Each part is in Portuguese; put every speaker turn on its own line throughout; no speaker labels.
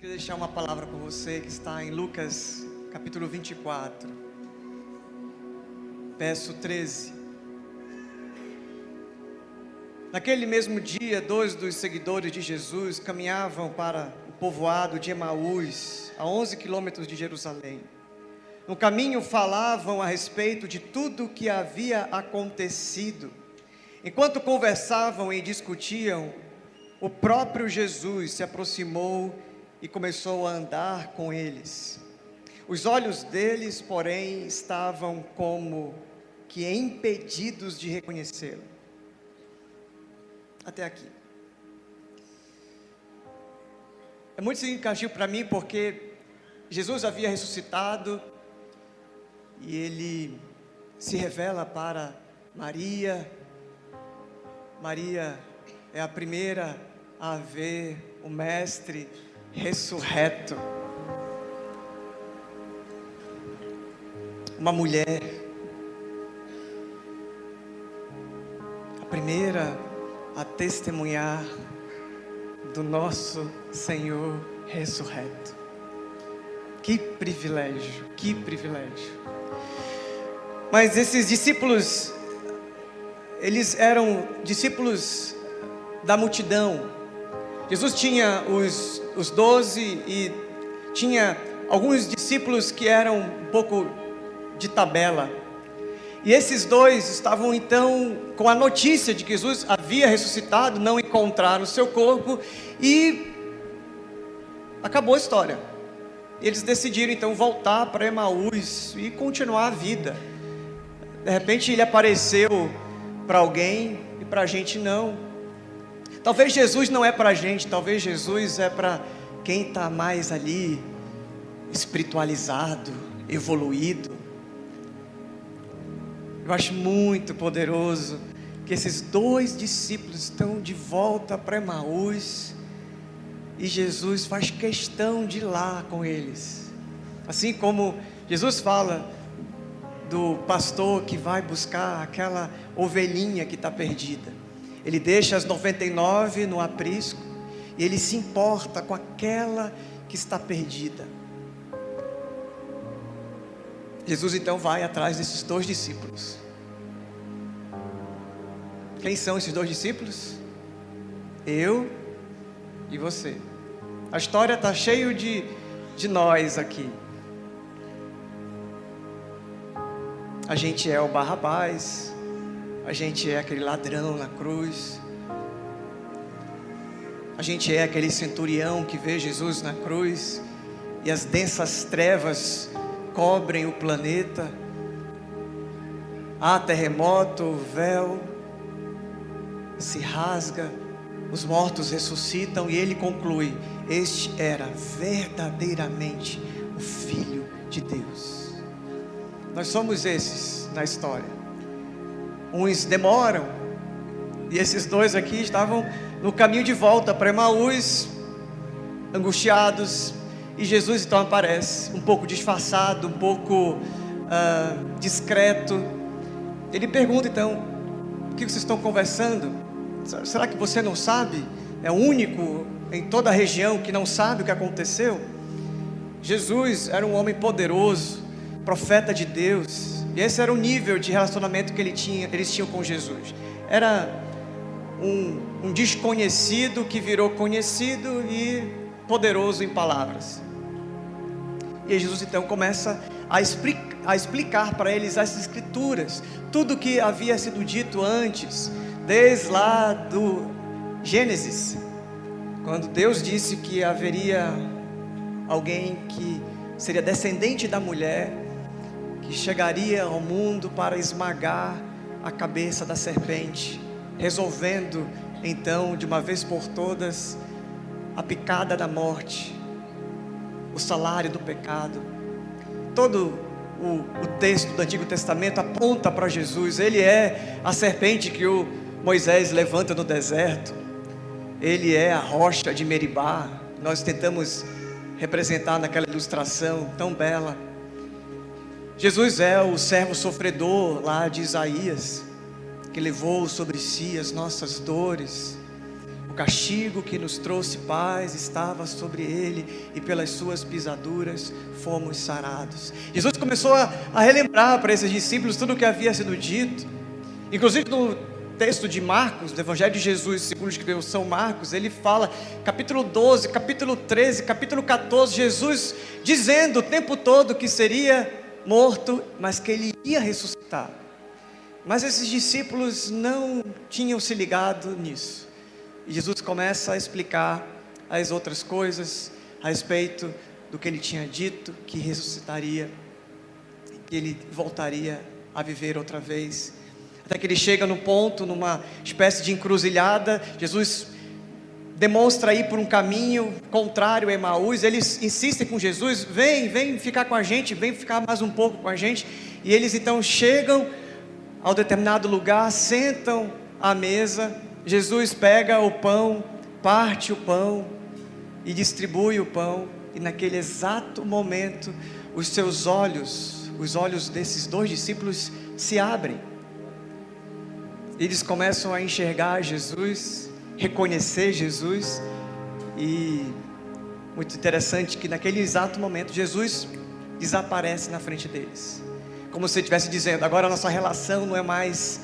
Queria deixar uma palavra com você que está em Lucas capítulo 24, verso 13. Naquele mesmo dia, dois dos seguidores de Jesus caminhavam para o povoado de Emaús, a 11 quilômetros de Jerusalém. No caminho falavam a respeito de tudo o que havia acontecido. Enquanto conversavam e discutiam, o próprio Jesus se aproximou e começou a andar com eles. Os olhos deles, porém, estavam como que impedidos de reconhecê-lo. Até aqui. É muito significativo para mim porque Jesus havia ressuscitado e ele se revela para Maria. Maria é a primeira a ver o Mestre ressurreto. Uma mulher, a primeira a testemunhar do nosso Senhor ressurreto. Que privilégio, que privilégio. Mas esses discípulos, eles eram discípulos da multidão. Jesus tinha os, os doze e tinha alguns discípulos que eram um pouco de tabela. E esses dois estavam então com a notícia de que Jesus havia ressuscitado, não encontraram o seu corpo e acabou a história. Eles decidiram então voltar para Emaús e continuar a vida. De repente ele apareceu para alguém e para a gente não. Talvez Jesus não é para a gente, talvez Jesus é para quem está mais ali espiritualizado, evoluído. Eu acho muito poderoso que esses dois discípulos estão de volta para Emaús e Jesus faz questão de ir lá com eles. Assim como Jesus fala do pastor que vai buscar aquela ovelhinha que está perdida. Ele deixa as 99 no aprisco e ele se importa com aquela que está perdida. Jesus então vai atrás desses dois discípulos. Quem são esses dois discípulos? Eu e você. A história está cheia de, de nós aqui. A gente é o Barrabás, a gente é aquele ladrão na cruz, a gente é aquele centurião que vê Jesus na cruz e as densas trevas cobrem o planeta. Há terremoto, o véu se rasga, os mortos ressuscitam e ele conclui: Este era verdadeiramente o Filho de Deus. Nós somos esses na história. Uns demoram, e esses dois aqui estavam no caminho de volta para Emaús, angustiados, e Jesus então aparece, um pouco disfarçado, um pouco uh, discreto. Ele pergunta então: o que vocês estão conversando? Será que você não sabe? É o único em toda a região que não sabe o que aconteceu? Jesus era um homem poderoso, profeta de Deus. E esse era o nível de relacionamento que ele tinha, eles tinham com Jesus. Era um, um desconhecido que virou conhecido e poderoso em palavras. E Jesus então começa a, a explicar para eles as escrituras, tudo que havia sido dito antes, desde lá do Gênesis, quando Deus disse que haveria alguém que seria descendente da mulher chegaria ao mundo para esmagar a cabeça da serpente, resolvendo então de uma vez por todas a picada da morte, o salário do pecado. Todo o, o texto do Antigo Testamento aponta para Jesus, ele é a serpente que o Moisés levanta no deserto, ele é a rocha de Meribá, nós tentamos representar naquela ilustração tão bela. Jesus é o servo sofredor lá de Isaías, que levou sobre si as nossas dores. O castigo que nos trouxe paz estava sobre ele, e pelas suas pisaduras fomos sarados. Jesus começou a, a relembrar para esses discípulos tudo o que havia sido dito, inclusive no texto de Marcos, do Evangelho de Jesus, segundo escreveu São Marcos, ele fala, capítulo 12, capítulo 13, capítulo 14, Jesus dizendo o tempo todo que seria morto, mas que ele ia ressuscitar. Mas esses discípulos não tinham se ligado nisso. E Jesus começa a explicar as outras coisas a respeito do que ele tinha dito, que ressuscitaria, que ele voltaria a viver outra vez. Até que ele chega no ponto, numa espécie de encruzilhada, Jesus demonstra ir por um caminho contrário a Emaús, eles insistem com Jesus, vem, vem ficar com a gente, vem ficar mais um pouco com a gente, e eles então chegam ao determinado lugar, sentam à mesa, Jesus pega o pão, parte o pão e distribui o pão, e naquele exato momento, os seus olhos, os olhos desses dois discípulos se abrem. Eles começam a enxergar Jesus, reconhecer Jesus, e muito interessante que naquele exato momento Jesus desaparece na frente deles como se estivesse dizendo: agora a nossa relação não é mais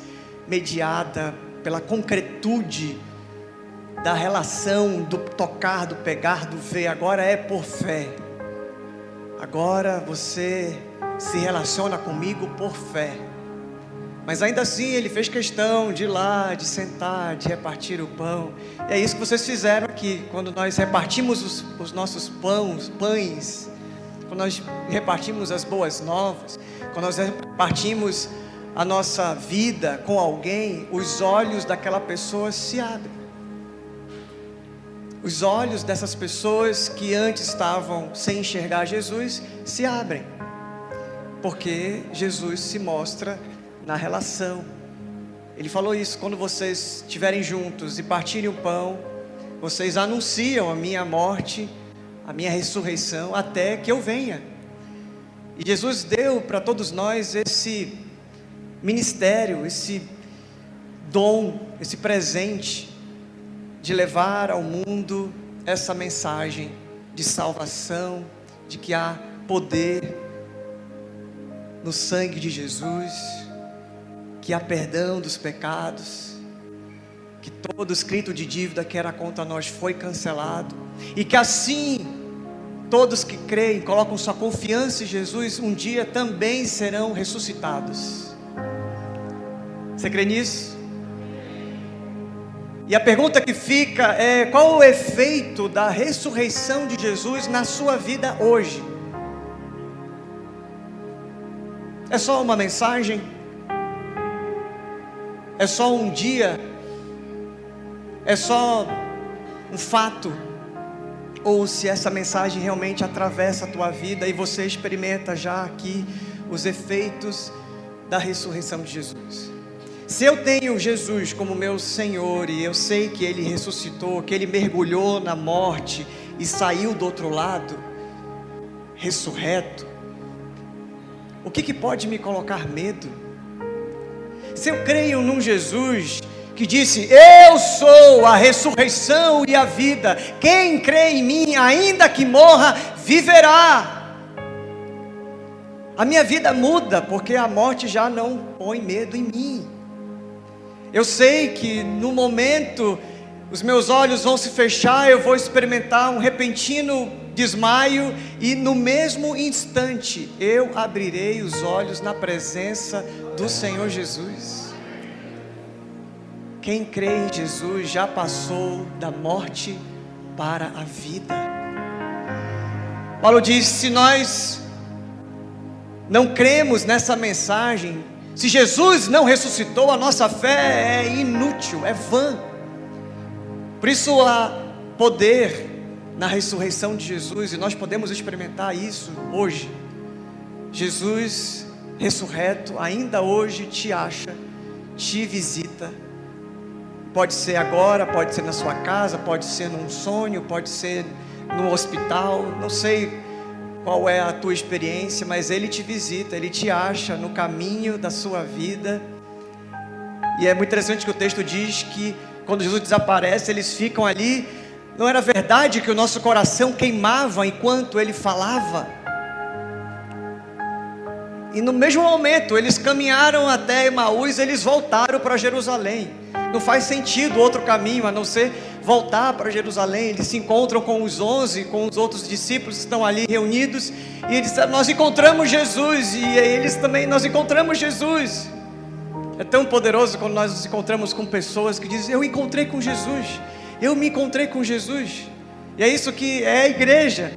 mediada pela concretude da relação, do tocar, do pegar, do ver, agora é por fé. Agora você se relaciona comigo por fé. Mas ainda assim ele fez questão de ir lá, de sentar, de repartir o pão. E é isso que vocês fizeram aqui, quando nós repartimos os, os nossos pães, pães quando nós repartimos as boas novas, quando nós repartimos a nossa vida com alguém, os olhos daquela pessoa se abrem. Os olhos dessas pessoas que antes estavam sem enxergar Jesus se abrem, porque Jesus se mostra na relação. Ele falou isso: quando vocês estiverem juntos e partirem o pão, vocês anunciam a minha morte a minha ressurreição até que eu venha. E Jesus deu para todos nós esse ministério, esse dom, esse presente de levar ao mundo essa mensagem de salvação, de que há poder no sangue de Jesus, que há perdão dos pecados, que todo escrito de dívida que era contra nós foi cancelado, e que assim Todos que creem, colocam sua confiança em Jesus, um dia também serão ressuscitados. Você crê nisso? E a pergunta que fica é: qual o efeito da ressurreição de Jesus na sua vida hoje? É só uma mensagem? É só um dia? É só um fato? ou se essa mensagem realmente atravessa a tua vida e você experimenta já aqui os efeitos da ressurreição de Jesus. Se eu tenho Jesus como meu Senhor e eu sei que Ele ressuscitou, que Ele mergulhou na morte e saiu do outro lado, ressurreto, o que, que pode me colocar medo? Se eu creio num Jesus que disse: Eu sou a ressurreição e a vida. Quem crê em mim, ainda que morra, viverá. A minha vida muda porque a morte já não põe medo em mim. Eu sei que no momento os meus olhos vão se fechar, eu vou experimentar um repentino desmaio e no mesmo instante eu abrirei os olhos na presença do Senhor Jesus. Quem crê em Jesus já passou da morte para a vida. Paulo diz: se nós não cremos nessa mensagem, se Jesus não ressuscitou, a nossa fé é inútil, é vã. Por isso há poder na ressurreição de Jesus e nós podemos experimentar isso hoje. Jesus ressurreto ainda hoje te acha, te visita Pode ser agora, pode ser na sua casa, pode ser num sonho, pode ser no hospital, não sei qual é a tua experiência, mas Ele te visita, Ele te acha no caminho da sua vida. E é muito interessante que o texto diz que quando Jesus desaparece, eles ficam ali. Não era verdade que o nosso coração queimava enquanto ele falava? E no mesmo momento, eles caminharam até Emaús, eles voltaram para Jerusalém. Não faz sentido outro caminho a não ser voltar para Jerusalém. Eles se encontram com os onze, com os outros discípulos que estão ali reunidos, e eles disseram: Nós encontramos Jesus, e eles também, nós encontramos Jesus. É tão poderoso quando nós nos encontramos com pessoas que dizem: Eu encontrei com Jesus, eu me encontrei com Jesus. E é isso que é a igreja.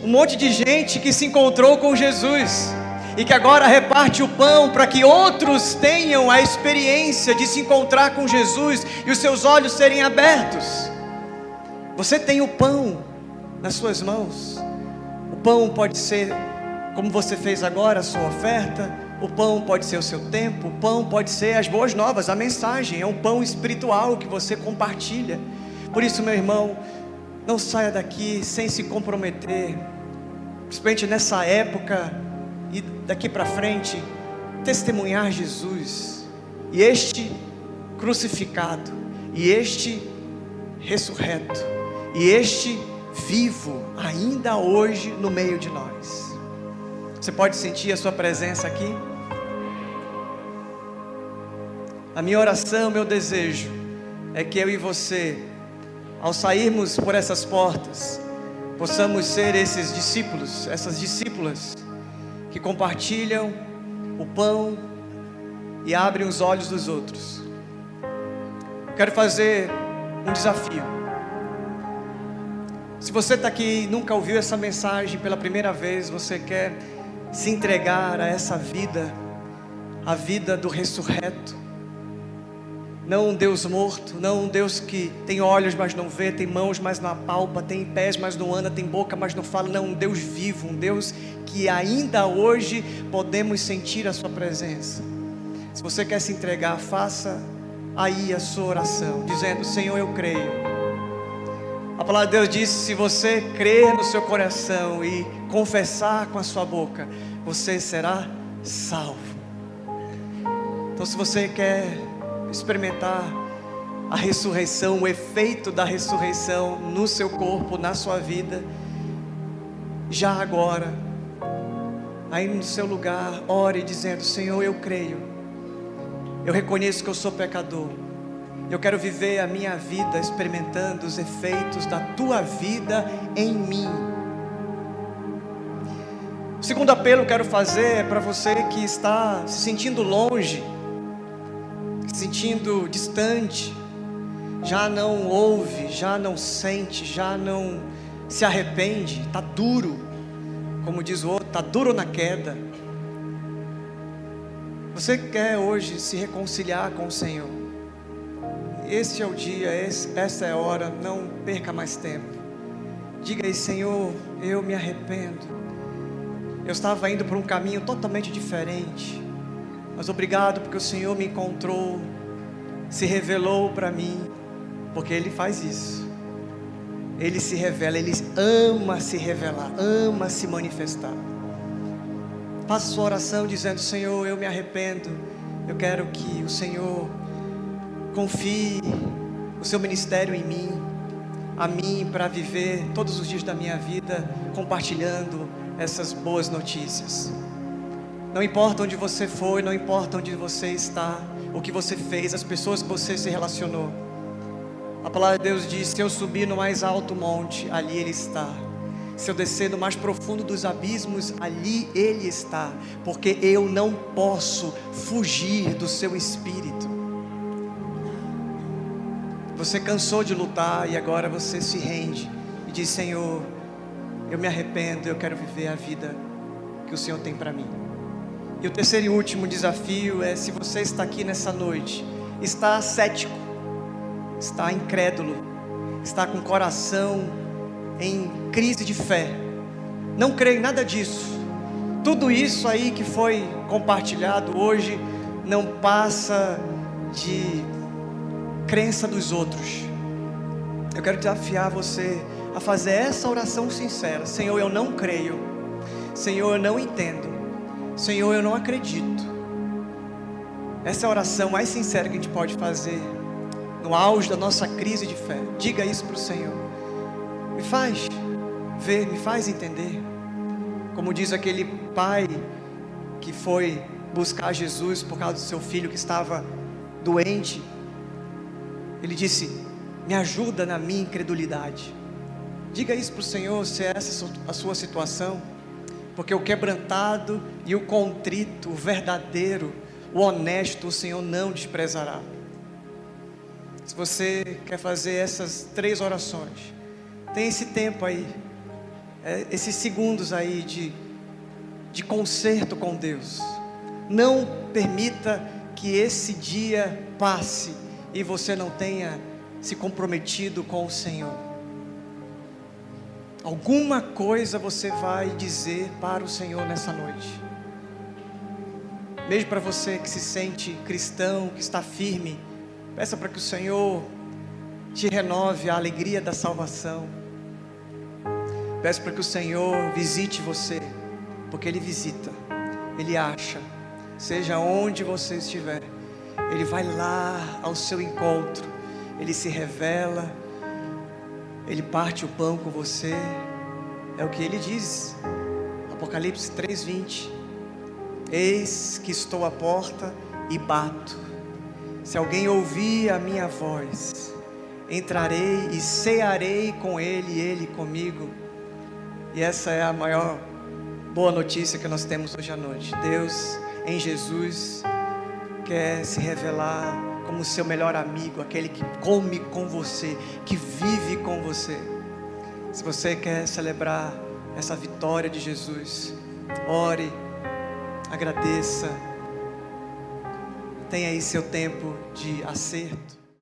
Um monte de gente que se encontrou com Jesus e que agora reparte o pão para que outros tenham a experiência de se encontrar com Jesus e os seus olhos serem abertos. Você tem o pão nas suas mãos. O pão pode ser como você fez agora, a sua oferta. O pão pode ser o seu tempo. O pão pode ser as boas novas, a mensagem. É um pão espiritual que você compartilha. Por isso, meu irmão, não saia daqui sem se comprometer, principalmente nessa época e daqui para frente testemunhar Jesus e este crucificado e este ressurreto e este vivo ainda hoje no meio de nós. Você pode sentir a sua presença aqui? A minha oração, meu desejo é que eu e você, ao sairmos por essas portas, possamos ser esses discípulos, essas discípulas que compartilham o pão e abrem os olhos dos outros. Quero fazer um desafio. Se você está aqui e nunca ouviu essa mensagem pela primeira vez, você quer se entregar a essa vida, a vida do ressurreto, não um Deus morto, não um Deus que tem olhos, mas não vê, tem mãos, mas não apalpa, tem pés, mas não anda, tem boca, mas não fala. Não, um Deus vivo, um Deus que ainda hoje podemos sentir a Sua presença. Se você quer se entregar, faça aí a sua oração, dizendo: Senhor, eu creio. A palavra de Deus diz: se você crer no seu coração e confessar com a sua boca, você será salvo. Então, se você quer experimentar a ressurreição, o efeito da ressurreição no seu corpo, na sua vida, já agora, aí no seu lugar, ore dizendo: Senhor, eu creio, eu reconheço que eu sou pecador, eu quero viver a minha vida experimentando os efeitos da tua vida em mim. O segundo apelo que eu quero fazer é para você que está se sentindo longe, sentindo distante, já não ouve, já não sente, já não se arrepende, está duro, como diz o outro, está duro na queda. Você quer hoje se reconciliar com o Senhor? Esse é o dia, esse, essa é a hora, não perca mais tempo. Diga aí, Senhor, eu me arrependo. Eu estava indo por um caminho totalmente diferente. Mas obrigado porque o Senhor me encontrou, se revelou para mim, porque Ele faz isso. Ele se revela, Ele ama se revelar, ama se manifestar. Faça sua oração dizendo: Senhor, eu me arrependo. Eu quero que o Senhor confie o seu ministério em mim, a mim, para viver todos os dias da minha vida compartilhando essas boas notícias. Não importa onde você foi, não importa onde você está, o que você fez, as pessoas que você se relacionou. A palavra de Deus diz: se eu subir no mais alto monte, ali Ele está. Se eu descer no mais profundo dos abismos, ali Ele está, porque eu não posso fugir do Seu Espírito. Você cansou de lutar e agora você se rende e diz: Senhor, eu me arrependo, eu quero viver a vida que o Senhor tem para mim. E o terceiro e último desafio é: se você está aqui nessa noite, está cético, está incrédulo, está com o coração em crise de fé, não crê em nada disso, tudo isso aí que foi compartilhado hoje não passa de crença dos outros. Eu quero desafiar você a fazer essa oração sincera: Senhor, eu não creio, Senhor, eu não entendo. Senhor, eu não acredito. Essa é a oração mais sincera que a gente pode fazer no auge da nossa crise de fé. Diga isso para o Senhor. Me faz ver, me faz entender. Como diz aquele pai que foi buscar Jesus por causa do seu filho que estava doente. Ele disse: Me ajuda na minha incredulidade. Diga isso para o Senhor se é essa a sua situação, porque o quebrantado e o contrito, o verdadeiro, o honesto, o Senhor não desprezará. Se você quer fazer essas três orações, tem esse tempo aí, é, esses segundos aí de, de conserto com Deus. Não permita que esse dia passe e você não tenha se comprometido com o Senhor. Alguma coisa você vai dizer para o Senhor nessa noite. Mesmo para você que se sente cristão, que está firme, peça para que o Senhor te renove a alegria da salvação. Peça para que o Senhor visite você, porque Ele visita, Ele acha, seja onde você estiver, Ele vai lá ao seu encontro, Ele se revela ele parte o pão com você. É o que ele diz. Apocalipse 3:20. Eis que estou à porta e bato. Se alguém ouvir a minha voz, entrarei e cearei com ele e ele comigo. E essa é a maior boa notícia que nós temos hoje à noite. Deus em Jesus quer se revelar como seu melhor amigo, aquele que come com você, que vive com você. Se você quer celebrar essa vitória de Jesus, ore, agradeça, tenha aí seu tempo de acerto.